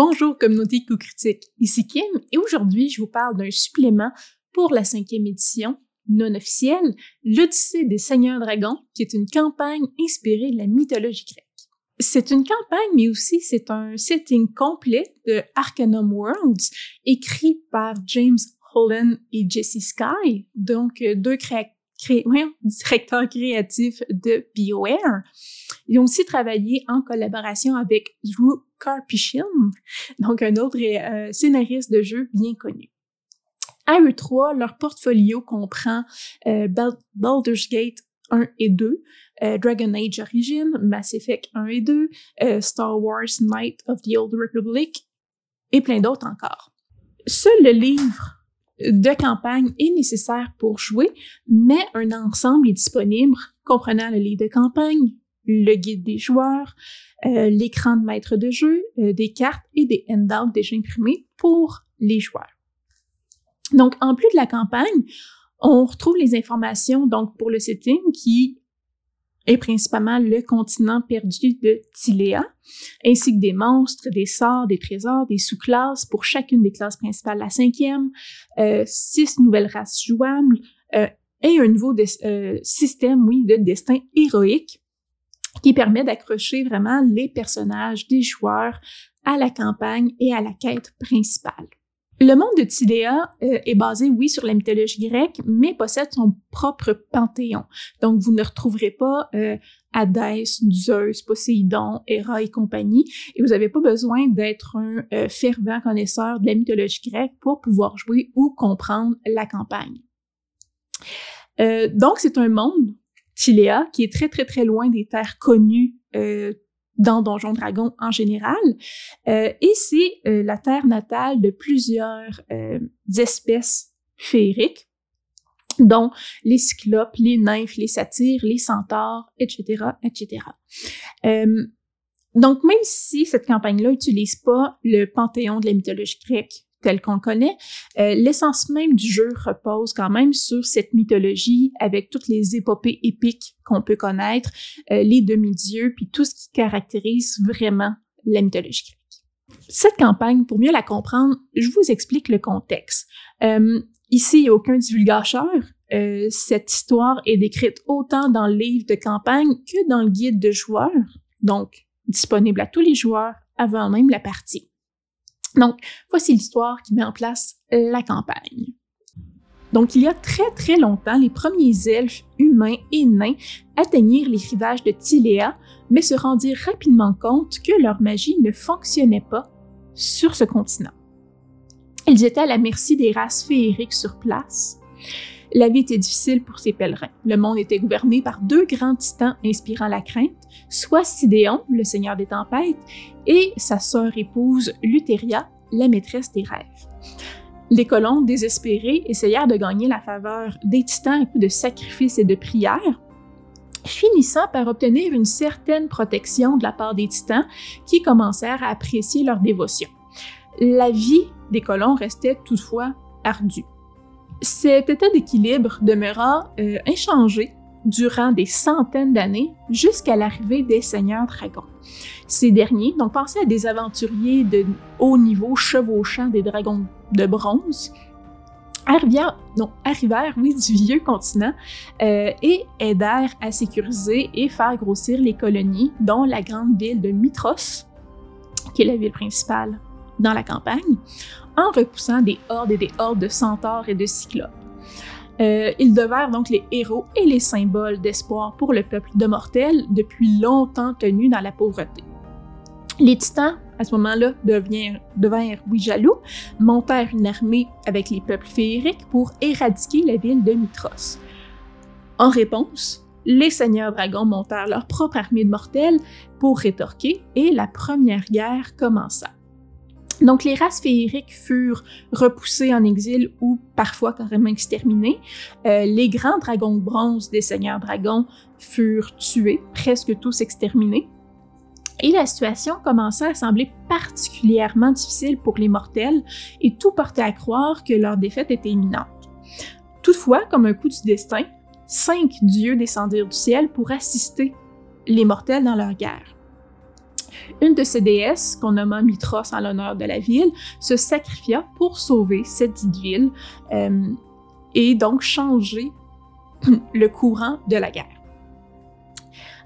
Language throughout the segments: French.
Bonjour communauté co-critique, ici Kim et aujourd'hui je vous parle d'un supplément pour la cinquième édition non officielle, l'Odyssée des Seigneurs Dragons, qui est une campagne inspirée de la mythologie grecque. C'est une campagne, mais aussi c'est un setting complet de Arcanum Worlds, écrit par James Holland et Jesse Sky, donc deux directeurs créatifs de BioWare. Ils ont aussi travaillé en collaboration avec Drew Karpyshyn, donc un autre euh, scénariste de jeu bien connu. À eux trois, leur portfolio comprend euh, Baldur's Gate 1 et 2, euh, Dragon Age Origin, Mass Effect 1 et 2, Star Wars Knight of the Old Republic et plein d'autres encore. Seul le livre de campagne est nécessaire pour jouer, mais un ensemble est disponible comprenant le livre de campagne, le guide des joueurs, euh, l'écran de maître de jeu, euh, des cartes et des handouts déjà imprimés pour les joueurs. Donc, en plus de la campagne, on retrouve les informations donc pour le setting qui est principalement le continent perdu de Tilea, ainsi que des monstres, des sorts, des trésors, des sous-classes pour chacune des classes principales, la cinquième, euh, six nouvelles races jouables euh, et un nouveau euh, système, oui, de destin héroïque qui permet d'accrocher vraiment les personnages des joueurs à la campagne et à la quête principale. Le monde de Tidea euh, est basé, oui, sur la mythologie grecque, mais possède son propre panthéon. Donc, vous ne retrouverez pas euh, Hadès, Zeus, Poséidon, Héra et compagnie, et vous n'avez pas besoin d'être un euh, fervent connaisseur de la mythologie grecque pour pouvoir jouer ou comprendre la campagne. donc, c'est un monde, Tilea, qui est très, très, très loin des terres connues dans Donjon Dragon en général. Euh, et c'est euh, la terre natale de plusieurs euh, espèces féeriques, dont les cyclopes, les nymphes, les satyres, les centaures, etc., etc. donc, même si cette campagne-là n'utilise pas le panthéon de la mythologie grecque tel qu'on connaît, euh, l'essence même du jeu repose quand même sur cette mythologie avec toutes les épopées épiques qu'on peut connaître, euh, les demi-dieux, puis tout ce qui caractérise vraiment la mythologie grecque. Cette campagne, pour mieux la comprendre, je vous explique le contexte. Euh, ici, il n'y a aucun divulgateur. cette histoire est décrite autant dans le livre de campagne que dans le guide de joueurs, donc disponible à tous les joueurs avant même la partie. Donc, voici l'histoire qui met en place la campagne. Donc, il y a très très longtemps, les premiers elfes humains et nains atteignirent les rivages de Tilea, mais se rendirent rapidement compte que leur magie ne fonctionnait pas sur ce continent. Ils étaient à la merci des races féeriques sur place. La vie était difficile pour ces pèlerins. Le monde était gouverné par deux grands titans inspirant la crainte, soit Sidéon, le seigneur des tempêtes, et sa sœur épouse Lutheria, la maîtresse des rêves. Les colons, désespérés, essayèrent de gagner la faveur des titans à de sacrifices et de prières, finissant par obtenir une certaine protection de la part des titans qui commencèrent à apprécier leur dévotion. La vie des colons restait toutefois ardue. Cet état d'équilibre demeura euh, inchangé durant des centaines d'années jusqu'à l'arrivée des seigneurs dragons. Ces derniers, donc pensaient à des aventuriers de haut niveau chevauchant des dragons de bronze, arrivèrent, du vieux continent euh, et aidèrent à sécuriser et faire grossir les colonies, dont la grande ville de Mitros, qui est la ville principale dans la campagne, en repoussant des hordes et des hordes de centaures et de cyclopes. Euh, ils devinrent donc les héros et les symboles d'espoir pour le peuple de mortels depuis longtemps tenu dans la pauvreté. Les titans, à ce moment-là, devinrent, oui jaloux, montèrent une armée avec les peuples féeriques pour éradiquer la ville de Mitros. En réponse, les seigneurs dragons montèrent leur propre armée de mortels pour rétorquer et la première guerre commença. Donc les races féeriques furent repoussées en exil ou parfois carrément exterminées. Euh, les grands dragons de bronze des seigneurs dragons furent tués, presque tous exterminés. Et la situation commençait à sembler particulièrement difficile pour les mortels et tout portait à croire que leur défaite était imminente. Toutefois, comme un coup du destin, cinq dieux descendirent du ciel pour assister les mortels dans leur guerre. Une de ces déesses, qu'on nomma Mitros en l'honneur de la ville, se sacrifia pour sauver cette ville euh, et donc changer le courant de la guerre.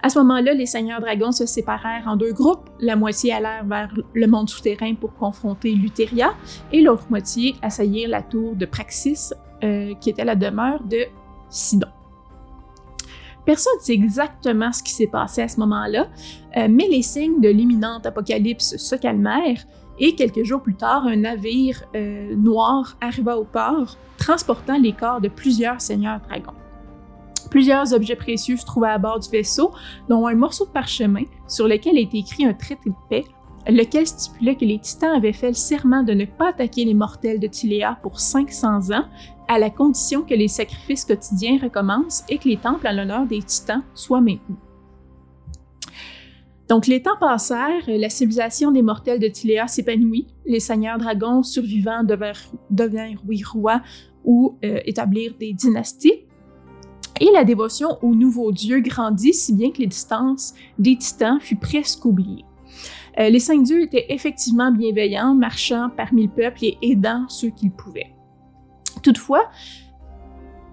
À ce moment-là, les seigneurs dragons se séparèrent en deux groupes. La moitié allèrent vers le monde souterrain pour confronter Luteria et l'autre moitié assaillir la tour de Praxis, euh, qui était la demeure de Sidon. Personne ne sait exactement ce qui s'est passé à ce moment-là, euh, mais les signes de l'imminente apocalypse se calmèrent et quelques jours plus tard, un navire euh, noir arriva au port, transportant les corps de plusieurs seigneurs dragons. Plusieurs objets précieux se trouvaient à bord du vaisseau, dont un morceau de parchemin sur lequel était écrit un traité de paix, lequel stipulait que les Titans avaient fait le serment de ne pas attaquer les mortels de Tiléa pour 500 ans, à la condition que les sacrifices quotidiens recommencent et que les temples à l'honneur des Titans soient maintenus. Donc, les temps passèrent, la civilisation des mortels de Tiléa s'épanouit, les seigneurs dragons survivants devinrent, oui, rois ou euh, établir des dynasties, et la dévotion aux nouveaux dieux grandit si bien que les distances des titans fut presque oubliée. Euh, les cinq dieux étaient effectivement bienveillants, marchant parmi le peuple et aidant ceux qu'ils pouvaient. Toutefois,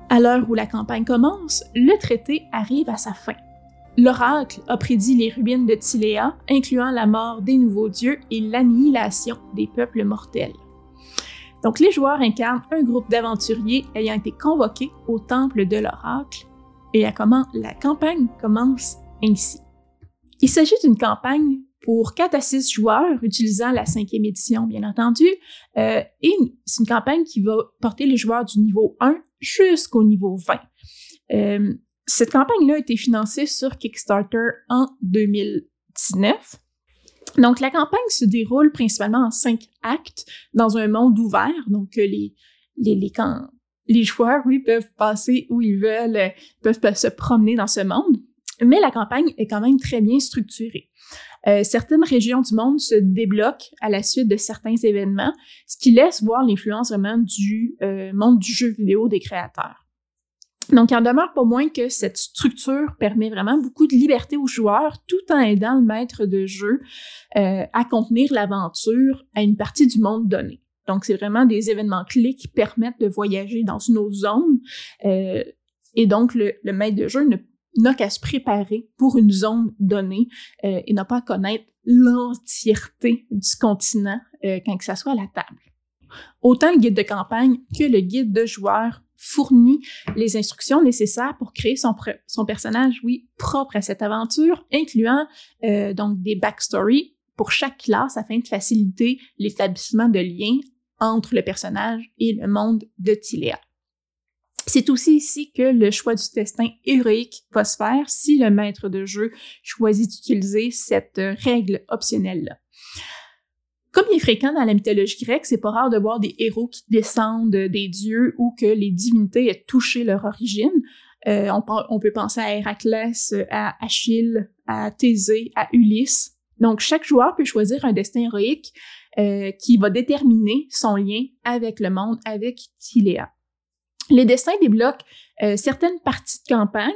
à l'heure où la campagne commence, le traité arrive à sa fin. L'oracle a prédit les ruines de Tiléa, incluant la mort des nouveaux dieux et l'annihilation des peuples mortels. Donc les joueurs incarnent un groupe d'aventuriers ayant été convoqués au temple de l'oracle et à comment la campagne commence ainsi. Il s'agit d'une campagne pour 4 à 6 joueurs utilisant la cinquième édition, bien entendu, euh, et c'est une campagne qui va porter les joueurs du niveau 1 jusqu'au niveau 20. Euh, cette campagne-là a été financée sur Kickstarter en 2019 donc, la campagne se déroule principalement en cinq actes dans un monde ouvert. Donc, euh, les, les, les, les joueurs, oui, peuvent passer où ils veulent, peuvent se promener dans ce monde. Mais la campagne est quand même très bien structurée. Euh, certaines régions du monde se débloquent à la suite de certains événements, ce qui laisse voir l'influence vraiment du monde du jeu vidéo des créateurs. Donc, il en demeure pas moins que cette structure permet vraiment beaucoup de liberté aux joueurs tout en aidant le maître de jeu euh, à contenir l'aventure à une partie du monde donné. Donc, c'est vraiment des événements clés qui permettent de voyager dans une autre zone. Euh, et donc, le, maître de jeu n'a qu'à se préparer pour une zone donnée euh, et n'a pas à connaître l'entièreté du continent quand que ça soit à la table. Autant le guide de campagne que le guide de joueurs fournit les instructions nécessaires pour créer son, son personnage, oui, propre à cette aventure, incluant euh, donc des backstories pour chaque classe afin de faciliter l'établissement de liens entre le personnage et le monde de Tiléa. C'est aussi ici que le choix du destin héroïque va se faire si le maître de jeu choisit d'utiliser cette règle optionnelle-là. Comme il est fréquent dans la mythologie grecque, c'est pas rare de voir des héros qui descendent des dieux ou que les divinités aient touché leur origine. Euh, on, peut penser à Héraclès, à Achille, à Thésée, à Ulysse. Donc, chaque joueur peut choisir un destin héroïque euh, qui va déterminer son lien avec le monde, avec Tiléa. Les destins débloquent euh, certaines parties de campagne,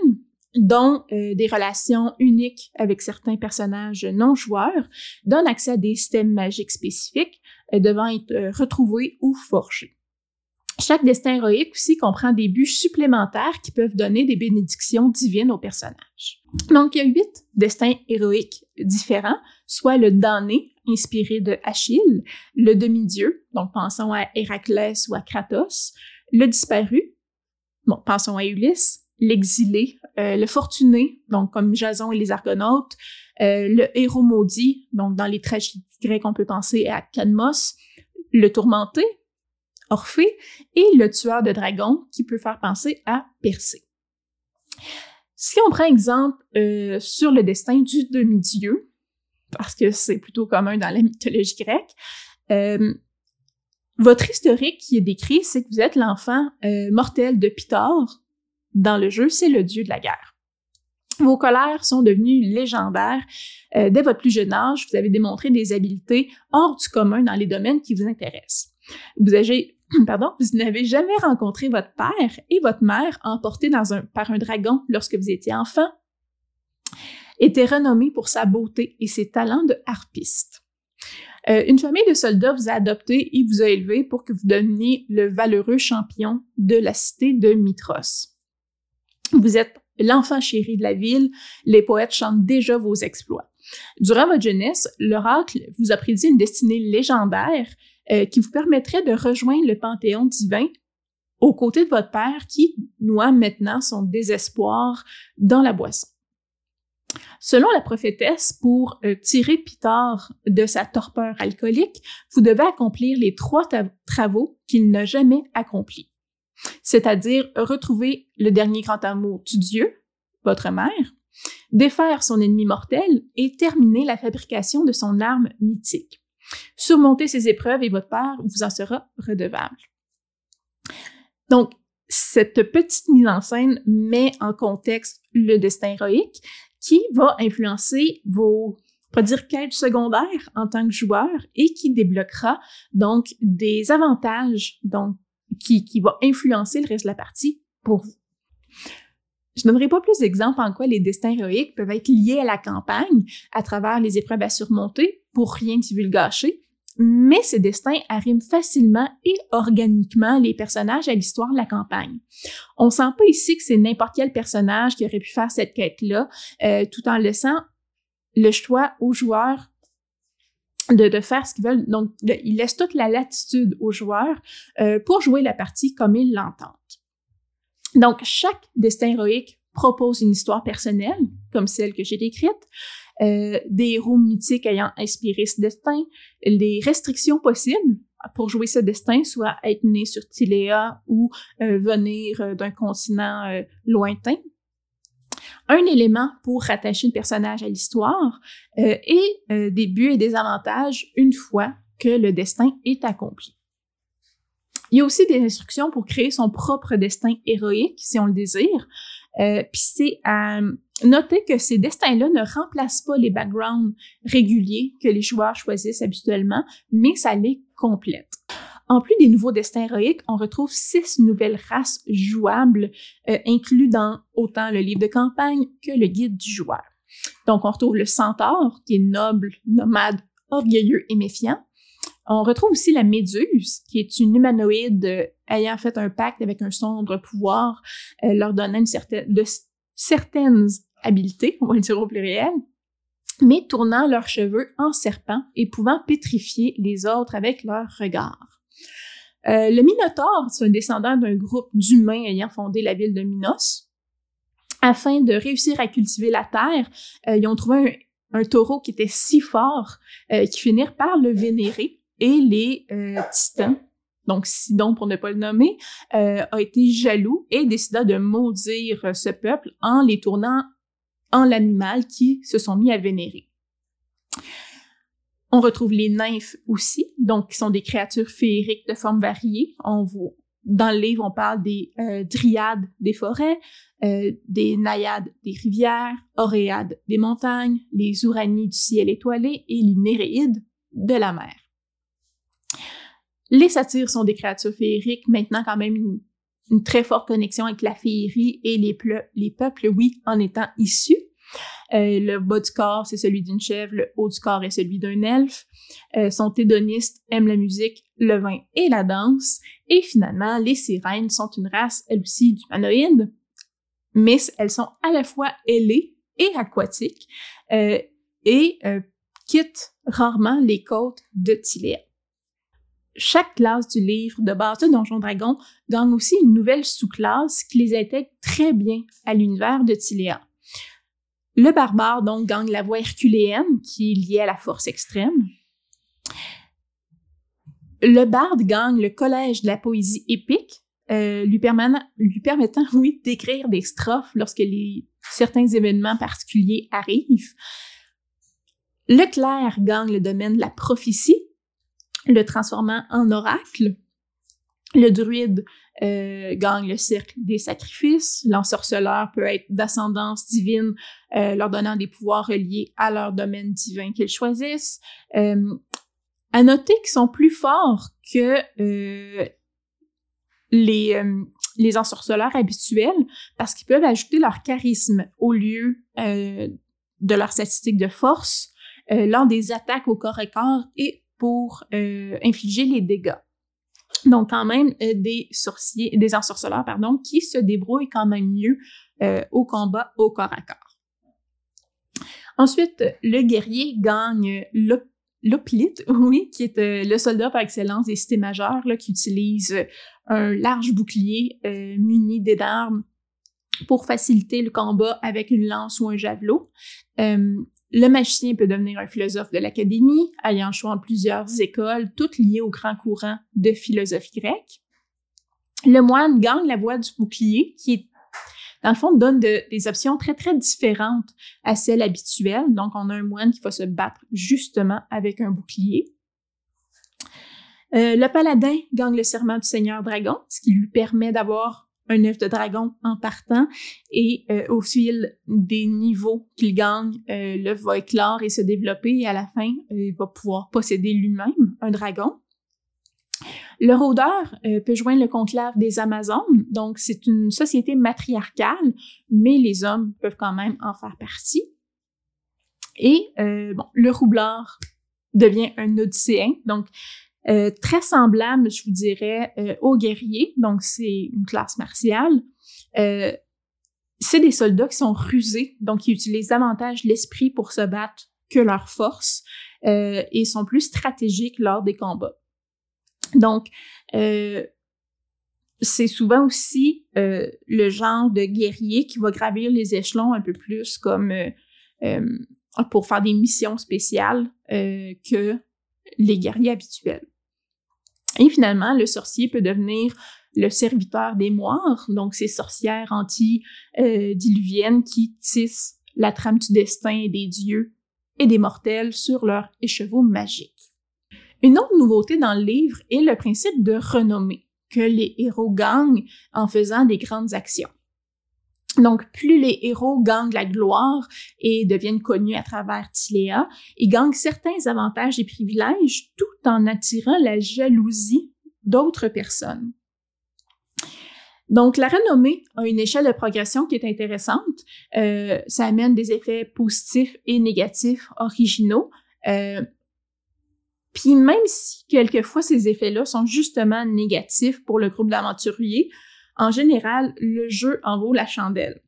dont euh, des relations uniques avec certains personnages non joueurs, donnent accès à des systèmes magiques spécifiques euh, devant être retrouvés ou forgés. Chaque destin héroïque aussi comprend des buts supplémentaires qui peuvent donner des bénédictions divines aux personnages. Donc, il y a huit destins héroïques différents, soit le damné, inspiré de Achille, le demi-dieu, donc pensons à Héraclès ou à Kratos, le disparu, bon, pensons à Ulysse, l'exilé, euh, le fortuné, donc comme Jason et les Argonautes, euh, le héros maudit, donc dans les tragédies grecques, on peut penser à Cadmos, le tourmenté, Orphée, et le tueur de dragons, qui peut faire penser à Persée. Si on prend exemple euh, sur le destin du demi-dieu, parce que c'est plutôt commun dans la mythologie grecque, votre historique qui est décrit, c'est que vous êtes l'enfant mortel de Pythore, dans le jeu, c'est le dieu de la guerre. Vos colères sont devenues légendaires. Euh, dès votre plus jeune âge, vous avez démontré des habiletés hors du commun dans les domaines qui vous intéressent. Vous pardon, vous n'avez jamais rencontré votre père et votre mère emportés par un dragon lorsque vous étiez enfant. était renommé pour sa beauté et ses talents de harpiste. Euh, une famille de soldats vous a adopté et vous a élevé pour que vous deveniez le valeureux champion de la cité de Mitros. Vous êtes l'enfant chéri de la ville, les poètes chantent déjà vos exploits. Durant votre jeunesse, l'oracle vous a prédit une destinée légendaire euh, qui vous permettrait de rejoindre le panthéon divin aux côtés de votre père qui noie maintenant son désespoir dans la boisson. Selon la prophétesse, pour euh, tirer Pitar de sa torpeur alcoolique, vous devez accomplir les trois travaux qu'il n'a jamais accomplis. C'est-à-dire retrouver le dernier grand amour du Dieu, votre mère, défaire son ennemi mortel et terminer la fabrication de son arme mythique. Surmonter ces épreuves et votre père vous en sera redevable. Donc, cette petite mise en scène met en contexte le destin héroïque qui va influencer vos pas dire quêtes secondaires en tant que joueur et qui débloquera donc des avantages donc qui, qui va influencer le reste de la partie pour vous. Je donnerai pas plus d'exemples en quoi les destins héroïques peuvent être liés à la campagne à travers les épreuves à surmonter pour rien divulgacher, mais ces destins arriment facilement et organiquement les personnages à l'histoire de la campagne. On sent pas ici que c'est n'importe quel personnage qui aurait pu faire cette quête-là, euh, tout en laissant le choix aux joueurs de, de faire ce qu'ils veulent. Donc, ils laissent toute la latitude aux joueurs euh, pour jouer la partie comme ils l'entendent. Donc, chaque destin héroïque propose une histoire personnelle, comme celle que j'ai décrite, euh, des héros mythiques ayant inspiré ce destin, les restrictions possibles pour jouer ce destin, soit être né sur Tilea ou euh, venir euh, d'un continent lointain. Un élément pour rattacher le personnage à l'histoire et des buts et des avantages une fois que le destin est accompli. Il y a aussi des instructions pour créer son propre destin héroïque, si on le désire. Euh, c'est à noter que ces destins-là ne remplacent pas les backgrounds réguliers que les joueurs choisissent habituellement, mais ça les complète. En plus des nouveaux destins héroïques, on retrouve six nouvelles races jouables euh, inclus dans autant le livre de campagne que le guide du joueur. Donc on retrouve le centaure, qui est noble, nomade, orgueilleux et méfiant. On retrouve aussi la méduse, qui est une humanoïde euh, ayant fait un pacte avec un sombre pouvoir, euh, leur donnant une certaine, de certaines habiletés, on va le dire au pluriel, mais tournant leurs cheveux en serpent et pouvant pétrifier les autres avec leur regard. Euh, le Minotaure, c'est un descendant d'un groupe d'humains ayant fondé la ville de Minos. Afin de réussir à cultiver la terre, ils ont trouvé un, taureau qui était si fort qu'ils finirent par le vénérer et les euh, titans, donc Sidon pour ne pas le nommer, euh, a été jaloux et décida de maudire ce peuple en les tournant en l'animal qui se sont mis à vénérer. On retrouve les nymphes aussi, donc qui sont des créatures féeriques de formes variées. Dans le livre, on parle des euh, dryades des forêts, euh, des naïades des rivières, oréades des montagnes, les ouranies du ciel étoilé et les néréides de la mer. Les satyres sont des créatures féeriques, maintenant quand même une, très forte connexion avec la féerie et les, les peuples, oui, en étant issus. Euh, le bas du corps, c'est celui d'une chèvre, le haut du corps est celui d'un elfe. Euh, sont hédonistes, aiment la musique, le vin et la danse. Et finalement, les sirènes sont une race, elles aussi, d'humanoïdes, mais elles sont à la fois ailées et aquatiques euh, et quittent rarement les côtes de Tilea chaque classe du livre de base de Donjon Dragon gagne aussi une nouvelle sous-classe qui les intègre très bien à l'univers de Tilea. Le barbare, donc, gagne la voix herculéenne, qui est liée à la force extrême. Le barde gagne le collège de la poésie épique, euh, lui, permettant, oui, d'écrire des strophes lorsque certains événements particuliers arrivent. Le clerc gagne le domaine de la prophétie, le transformant en oracle. Le druide euh, gagne le cercle des sacrifices. L'ensorceleur peut être d'ascendance divine, euh, leur donnant des pouvoirs reliés à leur domaine divin qu'ils choisissent. Euh, à noter qu'ils sont plus forts que euh, les, les ensorceleurs habituels parce qu'ils peuvent ajouter leur charisme au lieu de leurs statistiques de force lors des attaques au corps à corps et pour infliger les dégâts. Donc, quand même, des sorciers, des ensorceleurs, pardon, qui se débrouillent quand même mieux au combat au corps à corps. Ensuite, le guerrier gagne l'oplite, oui, qui est euh, le soldat par excellence des cités majeures, là, qui utilise un large bouclier euh, muni d'armes pour faciliter le combat avec une lance ou un javelot. Euh, le magicien peut devenir un philosophe de l'académie, ayant choix en plusieurs écoles, toutes liées au grand courant de philosophie grecque. Le moine gagne la voie du bouclier, qui dans le fond, donne des options très, très différentes à celles habituelles. Donc, on a un moine qui va se battre justement avec un bouclier. Euh, le paladin gagne le serment du Seigneur Dragon, ce qui lui permet d'avoir un œuf de dragon en partant et euh, au fil des niveaux qu'il gagne, euh, l'œuf va éclore et se développer et à la fin, il va pouvoir posséder lui-même un dragon. Le rôdeur euh, peut joindre le conclave des Amazones, donc c'est une société matriarcale, mais les hommes peuvent quand même en faire partie. Et euh, bon, le roublard devient un odysséen, donc euh, très semblable, je vous dirais, au guerrier, donc c'est une classe martiale. c'est des soldats qui sont rusés, donc qui utilisent davantage l'esprit pour se battre que leur force et sont plus stratégiques lors des combats. Donc, euh, c'est souvent aussi euh, le genre de guerrier qui va gravir les échelons un peu plus comme euh, pour faire des missions spéciales que les guerriers habituels. Et finalement, le sorcier peut devenir le serviteur des moires, donc ces sorcières anti-diluviennes qui tissent la trame du destin des dieux et des mortels sur leur écheveau magique. Une autre nouveauté dans le livre est le principe de renommée que les héros gagnent en faisant des grandes actions. Donc, plus les héros gagnent la gloire et deviennent connus à travers Tiléa, ils gagnent certains avantages et privilèges tout en attirant la jalousie d'autres personnes. Donc, la renommée a une échelle de progression qui est intéressante. Euh, ça amène des effets positifs et négatifs originaux. Euh, puis même si quelquefois ces effets-là sont justement négatifs pour le groupe d'aventuriers, en général, le jeu en vaut la chandelle.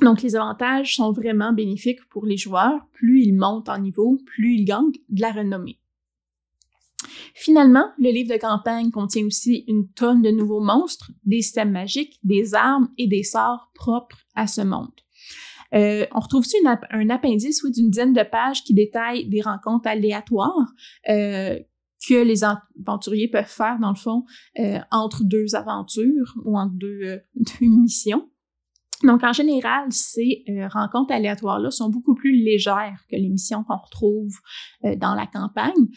Donc les avantages sont vraiment bénéfiques pour les joueurs. Plus ils montent en niveau, plus ils gagnent de la renommée. Finalement, le livre de campagne contient aussi une tonne de nouveaux monstres, des systèmes magiques, des armes et des sorts propres à ce monde. Euh, on retrouve aussi un appendice oui, d'une dizaine de pages qui détaille des rencontres aléatoires? Euh, que les aventuriers peuvent faire, dans le fond, euh, entre deux aventures ou entre deux, deux missions. Donc, en général, ces rencontres aléatoires-là sont beaucoup plus légères que les missions qu'on retrouve dans la campagne,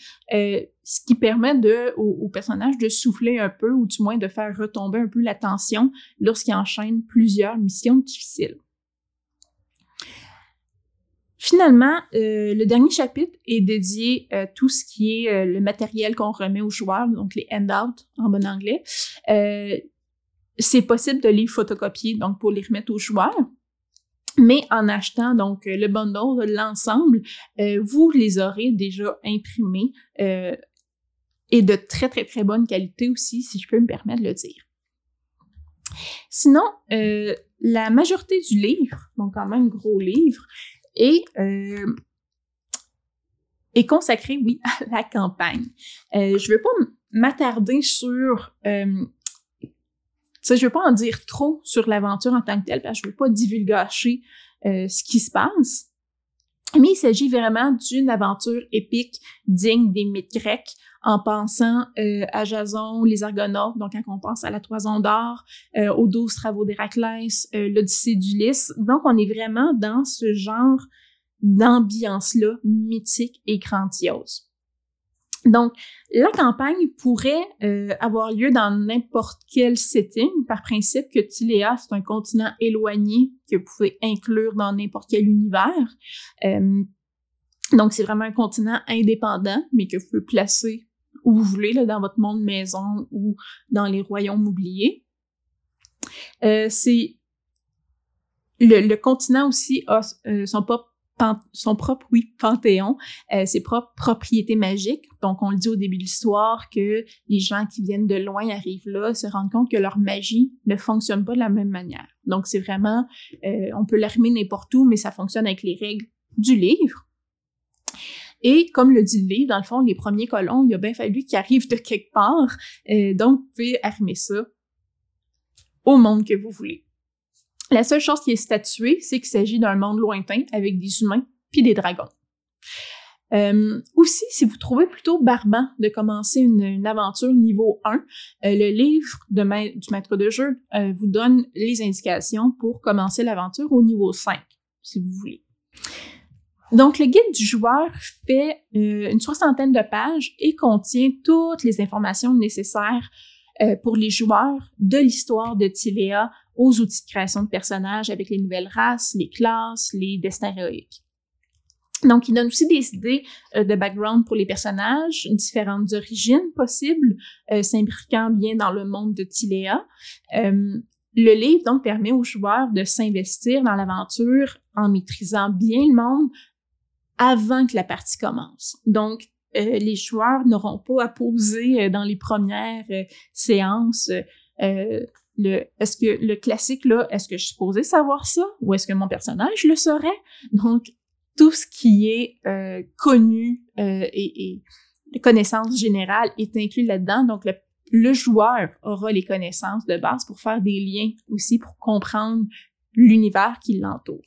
ce qui permet de, au, personnage de souffler un peu ou du moins de faire retomber un peu la tension lorsqu'il enchaîne plusieurs missions difficiles. Finalement, euh, le dernier chapitre est dédié à tout ce qui est euh, le matériel qu'on remet aux joueurs, donc les handouts en bon anglais. Euh, c'est possible de les photocopier, donc pour les remettre aux joueurs. Mais en achetant donc le bundle, l'ensemble, vous les aurez déjà imprimés et de très très très bonne qualité aussi, si je peux me permettre de le dire. Sinon, la majorité du livre, donc quand même gros livre, et euh, est consacré, oui, à la campagne. Euh, je ne vais pas m'attarder sur... Euh, je ne veux pas en dire trop sur l'aventure en tant que telle, parce que je ne veux pas divulgacher euh, ce qui se passe. Mais il s'agit vraiment d'une aventure épique digne des mythes grecs en pensant euh, à Jason, les Argonautes, donc quand on pense à la Toison d'Or, euh, aux douze travaux d'Héraclès, euh, l'Odyssée d'Ulysse. Donc on est vraiment dans ce genre d'ambiance-là mythique et grandiose. Donc, la campagne pourrait euh, avoir lieu dans n'importe quel setting, par principe que Tiléa, c'est un continent éloigné que vous pouvez inclure dans n'importe quel univers. Euh, donc, c'est vraiment un continent indépendant, mais que vous pouvez placer où vous voulez, là, dans votre monde maison ou dans les royaumes oubliés. Euh, c'est le, continent aussi a son propre son propre, oui, panthéon, euh, ses propres propriétés magiques. Donc, on le dit au début de l'histoire que les gens qui viennent de loin arrivent là, se rendent compte que leur magie ne fonctionne pas de la même manière. Donc, c'est vraiment, euh, on peut l'armer n'importe où, mais ça fonctionne avec les règles du livre. Et comme le dit le livre, dans le fond, les premiers colons, il a bien fallu qu'ils arrivent de quelque part. Euh, donc, vous pouvez armer ça au monde que vous voulez. La seule chose qui est statuée, c'est qu'il s'agit d'un monde lointain avec des humains puis des dragons. Euh, aussi, si vous trouvez plutôt barbant de commencer une, aventure niveau 1, euh, le livre du maître de jeu vous donne les indications pour commencer l'aventure au niveau 5, si vous voulez. Donc, le guide du joueur fait une soixantaine de pages et contient toutes les informations nécessaires pour les joueurs de l'histoire de Tilea aux outils de création de personnages avec les nouvelles races, les classes, les destins héroïques. Donc, il donne aussi des idées euh, de background pour les personnages, différentes origines possibles, euh, s'imbriquant bien dans le monde de Tilea. Euh, le livre, donc, permet aux joueurs de s'investir dans l'aventure en maîtrisant bien le monde avant que la partie commence. Donc, les joueurs n'auront pas à poser dans les premières séances le est-ce que le classique là, est-ce que je suis supposée savoir ça ou est-ce que mon personnage le saurait? Donc tout ce qui est euh, connu euh, et, et les connaissances générales est inclus là-dedans. Donc le, joueur aura les connaissances de base pour faire des liens aussi pour comprendre l'univers qui l'entoure.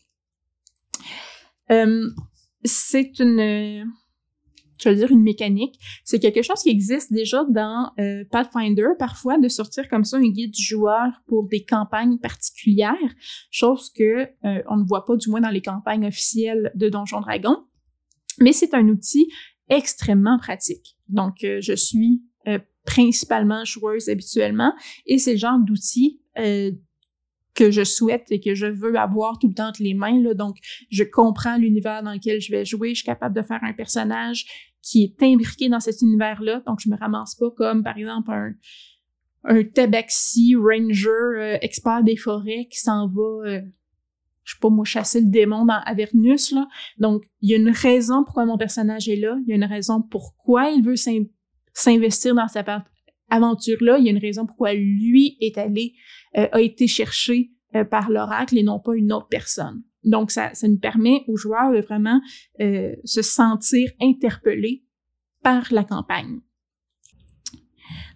C'est une je veux dire une mécanique, c'est quelque chose qui existe déjà dans euh, Pathfinder parfois de sortir comme ça un guide du joueur pour des campagnes particulières, chose que euh, on ne voit pas du moins dans les campagnes officielles de Donjon Dragon. Mais c'est un outil extrêmement pratique. Donc euh, je suis principalement joueuse habituellement et c'est le genre d'outil que je souhaite et que je veux avoir tout le temps entre les mains. Là. Donc, je comprends l'univers dans lequel je vais jouer. Je suis capable de faire un personnage qui est imbriqué dans cet univers-là. Donc, je me ramasse pas comme, par exemple, un, tabaxi ranger euh, expert des forêts qui s'en va, euh, je sais pas moi, chasser le démon dans Avernus. Là. Donc, il y a une raison pourquoi mon personnage est là. Il y a une raison pourquoi il veut s'investir dans cette aventure-là. Il y a une raison pourquoi lui est allé euh, a été cherché euh, par l'oracle et non pas une autre personne. Donc, ça, ça nous permet aux joueurs de vraiment euh, se sentir interpellés par la campagne.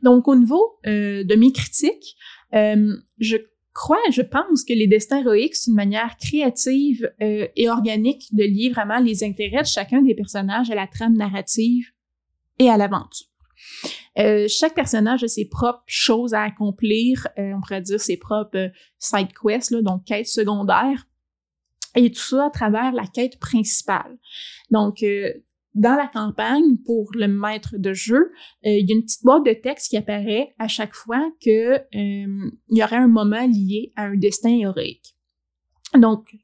Donc, au niveau de mes critiques, je crois, je pense que les destins héroïques, c'est une manière créative et organique de lier vraiment les intérêts de chacun des personnages à la trame narrative et à l'aventure. Euh, chaque personnage a ses propres choses à accomplir, euh, on pourrait dire ses propres euh, side quests, là, donc quêtes secondaires, et tout ça à travers la quête principale. Donc, dans la campagne, pour le maître de jeu, il y a une petite boîte de texte qui apparaît à chaque fois que il y aurait un moment lié à un destin héroïque. Donc,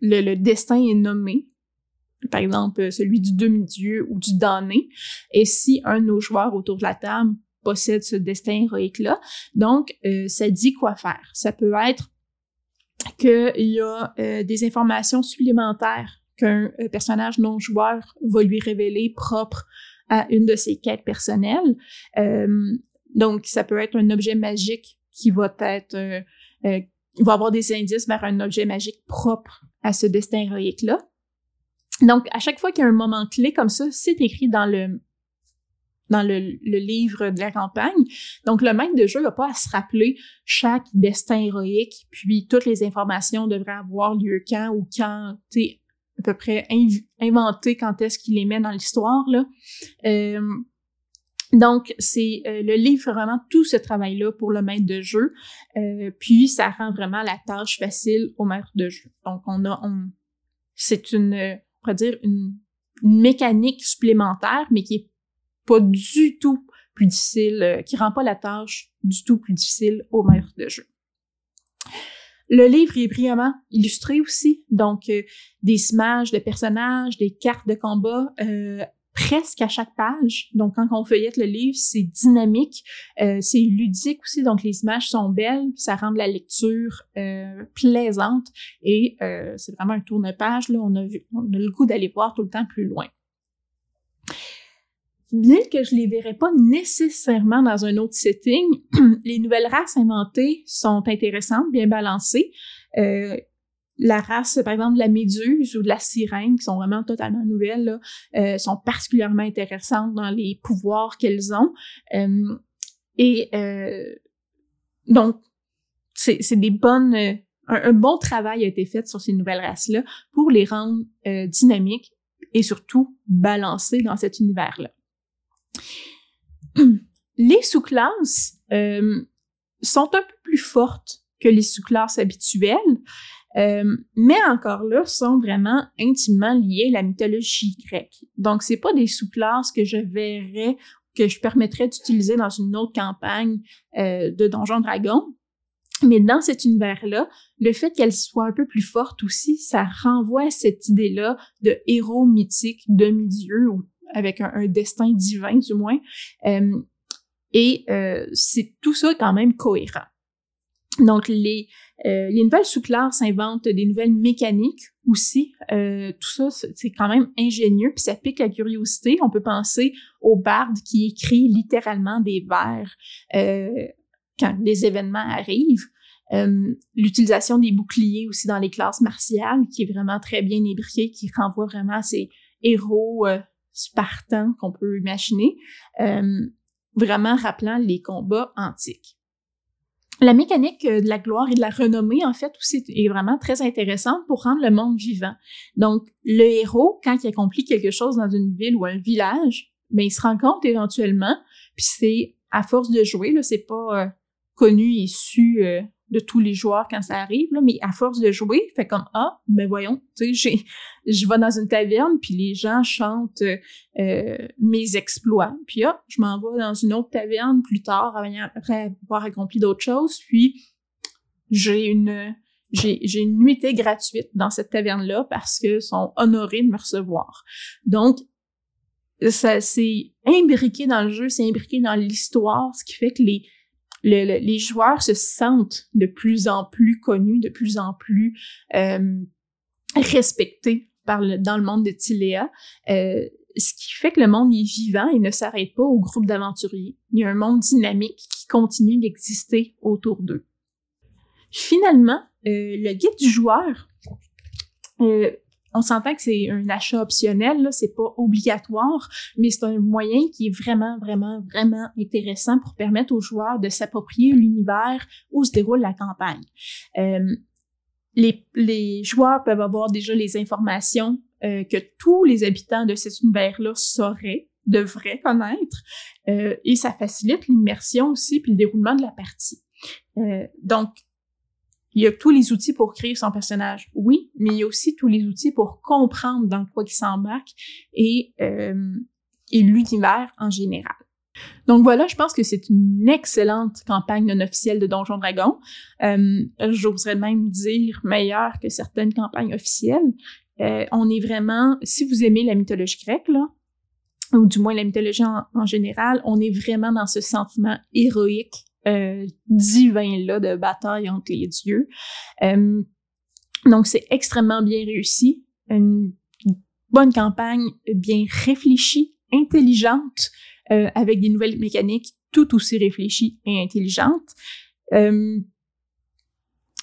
le, le destin est nommé, par exemple euh, celui du demi-dieu ou du damné, et si un de nos joueurs autour de la table possède ce destin héroïque-là, donc euh, ça dit quoi faire. Ça peut être qu'il y a euh, des informations supplémentaires qu'un personnage non-joueur va lui révéler propre à une de ses quêtes personnelles. donc, ça peut être un objet magique qui va être... va avoir des indices vers un objet magique propre à ce destin héroïque-là. Donc, à chaque fois qu'il y a un moment clé comme ça, c'est écrit dans le dans le, livre de la campagne. Donc, le maître de jeu n'a pas à se rappeler chaque destin héroïque, puis toutes les informations devraient avoir lieu quand ou quand, tu à peu près inventé quand est-ce qu'il les met dans l'histoire, là. Euh, donc, c'est euh, le livre vraiment tout ce travail-là pour le maître de jeu, euh, puis ça rend vraiment la tâche facile au maître de jeu. Donc, on a, on, c'est une pourrait dire, une, mécanique supplémentaire, mais qui est pas du tout plus difficile, euh, qui rend pas la tâche du tout plus difficile au maître de jeu. Le livre est brillamment illustré aussi, donc euh, des images de personnages, des cartes de combat, euh, presque à chaque page. Donc, quand on feuillette le livre, c'est dynamique, euh, c'est ludique aussi, donc les images sont belles, ça rend la lecture euh, plaisante et euh, c'est vraiment un tourne-page. Là, on a, vu, on a le goût d'aller voir tout le temps plus loin. Bien que je les verrais pas nécessairement dans un autre setting, les nouvelles races inventées sont intéressantes, bien balancées. Euh, la race, par exemple, de la méduse ou de la sirène, qui sont vraiment totalement nouvelles, là, euh, sont particulièrement intéressantes dans les pouvoirs qu'elles ont. Euh, et euh, donc, c'est des bonnes... Un, un, bon travail a été fait sur ces nouvelles races-là pour les rendre dynamiques et surtout balancées dans cet univers-là. Les sous-classes sont un peu plus fortes que les sous-classes habituelles. Euh, mais encore là, sont vraiment intimement liés à la mythologie grecque. Donc, c'est pas des sous-classes que je verrais, que je permettrais d'utiliser dans une autre campagne euh, de Donjons Dragons. Mais dans cet univers-là, le fait qu'elle soit un peu plus forte aussi, ça renvoie à cette idée-là de héros mythiques, demi-dieux, ou avec un, destin divin du moins. Euh, et c'est tout ça quand même cohérent. Donc, les, euh, les nouvelles sous-classes inventent des nouvelles mécaniques aussi. Euh, tout ça, c'est quand même ingénieux, puis ça pique la curiosité. On peut penser au barde qui écrit littéralement des vers euh, quand des événements arrivent. Euh, l'utilisation des boucliers aussi dans les classes martiales, qui est vraiment très bien ébriquée, qui renvoie vraiment à ces héros euh, spartans qu'on peut imaginer, vraiment rappelant les combats antiques. La mécanique euh, de la gloire et de la renommée, en fait, aussi est vraiment très intéressante pour rendre le monde vivant. Donc, le héros, quand il accomplit quelque chose dans une ville ou un village, ben, il se rend compte éventuellement, puis c'est à force de jouer, là, c'est pas euh, connu et su euh, de tous les joueurs quand ça arrive, là, mais à force de jouer, fait comme ah, mais ben voyons, tu sais, je vais dans une taverne puis les gens chantent euh, mes exploits, puis ah, je m'en vais dans une autre taverne plus tard après avoir accompli d'autres choses, puis j'ai une j'ai, une nuitée gratuite dans cette taverne-là parce que sont honorés de me recevoir. Donc, ça c'est imbriqué dans le jeu, c'est imbriqué dans l'histoire, ce qui fait que les les joueurs se sentent de plus en plus connus, de plus en plus euh, respectés par le, dans le monde de Tiléa. Euh, ce qui fait que le monde est vivant et ne s'arrête pas au groupe d'aventuriers. Il y a un monde dynamique qui continue d'exister autour d'eux. Finalement, euh, le guide du joueur euh, on s'entend que c'est un achat optionnel, là, c'est pas obligatoire, mais c'est un moyen qui est vraiment, vraiment, vraiment intéressant pour permettre aux joueurs de s'approprier l'univers où se déroule la campagne. Euh, les, joueurs peuvent avoir déjà les informations euh, que tous les habitants de cet univers-là sauraient, devraient connaître, euh, et ça facilite l'immersion aussi puis le déroulement de la partie. Donc, il y a tous les outils pour créer son personnage, oui, mais il y a aussi tous les outils pour comprendre dans quoi il s'embarque et, euh, et l'univers en général. Donc voilà, je pense que c'est une excellente campagne non officielle de Donjon Dragon. Euh, J'oserais même dire meilleure que certaines campagnes officielles. Euh, on est vraiment, si vous aimez la mythologie grecque, là, ou du moins la mythologie en général, on est vraiment dans ce sentiment héroïque euh, divin-là de bataille entre les dieux. Euh, donc, c'est extrêmement bien réussi. Une bonne campagne bien réfléchie, intelligente, euh, avec des nouvelles mécaniques tout aussi réfléchies et intelligentes. Euh,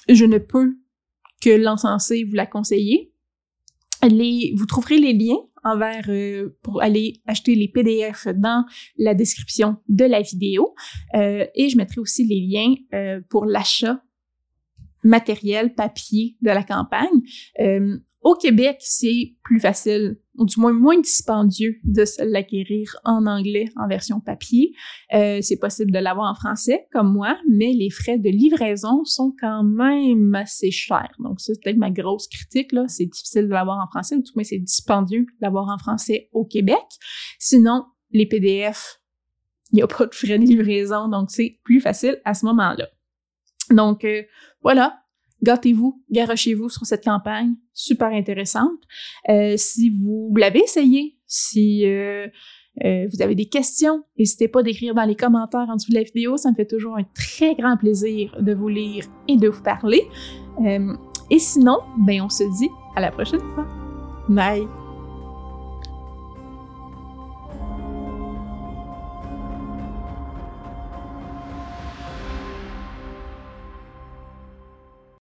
je ne peux que l'encenser, vous la conseiller. Les, vous trouverez les liens envers euh, pour aller acheter les PDF dans la description de la vidéo. Euh, et je mettrai aussi les liens euh, pour l'achat matériel, papier de la campagne. Au Québec, c'est plus facile, ou du moins moins dispendieux de se l'acquérir en anglais en version papier. Euh, c'est possible de l'avoir en français, comme moi, mais les frais de livraison sont quand même assez chers. Donc ça, c'est peut-être ma grosse critique, là. C'est difficile de l'avoir en français, ou du moins c'est dispendieux de l'avoir en français au Québec. Sinon, les PDF, il n'y a pas de frais de livraison, donc c'est plus facile à ce moment-là. Donc euh, voilà, gâtez-vous, garochez-vous sur cette campagne super intéressante. Euh, si vous l'avez essayé, Si euh, euh, vous avez des questions, n'hésitez pas d'écrire dans les commentaires en dessous de la vidéo. Ça me fait toujours un très grand plaisir de vous lire et de vous parler. et sinon, ben on se dit à la prochaine fois. Bye!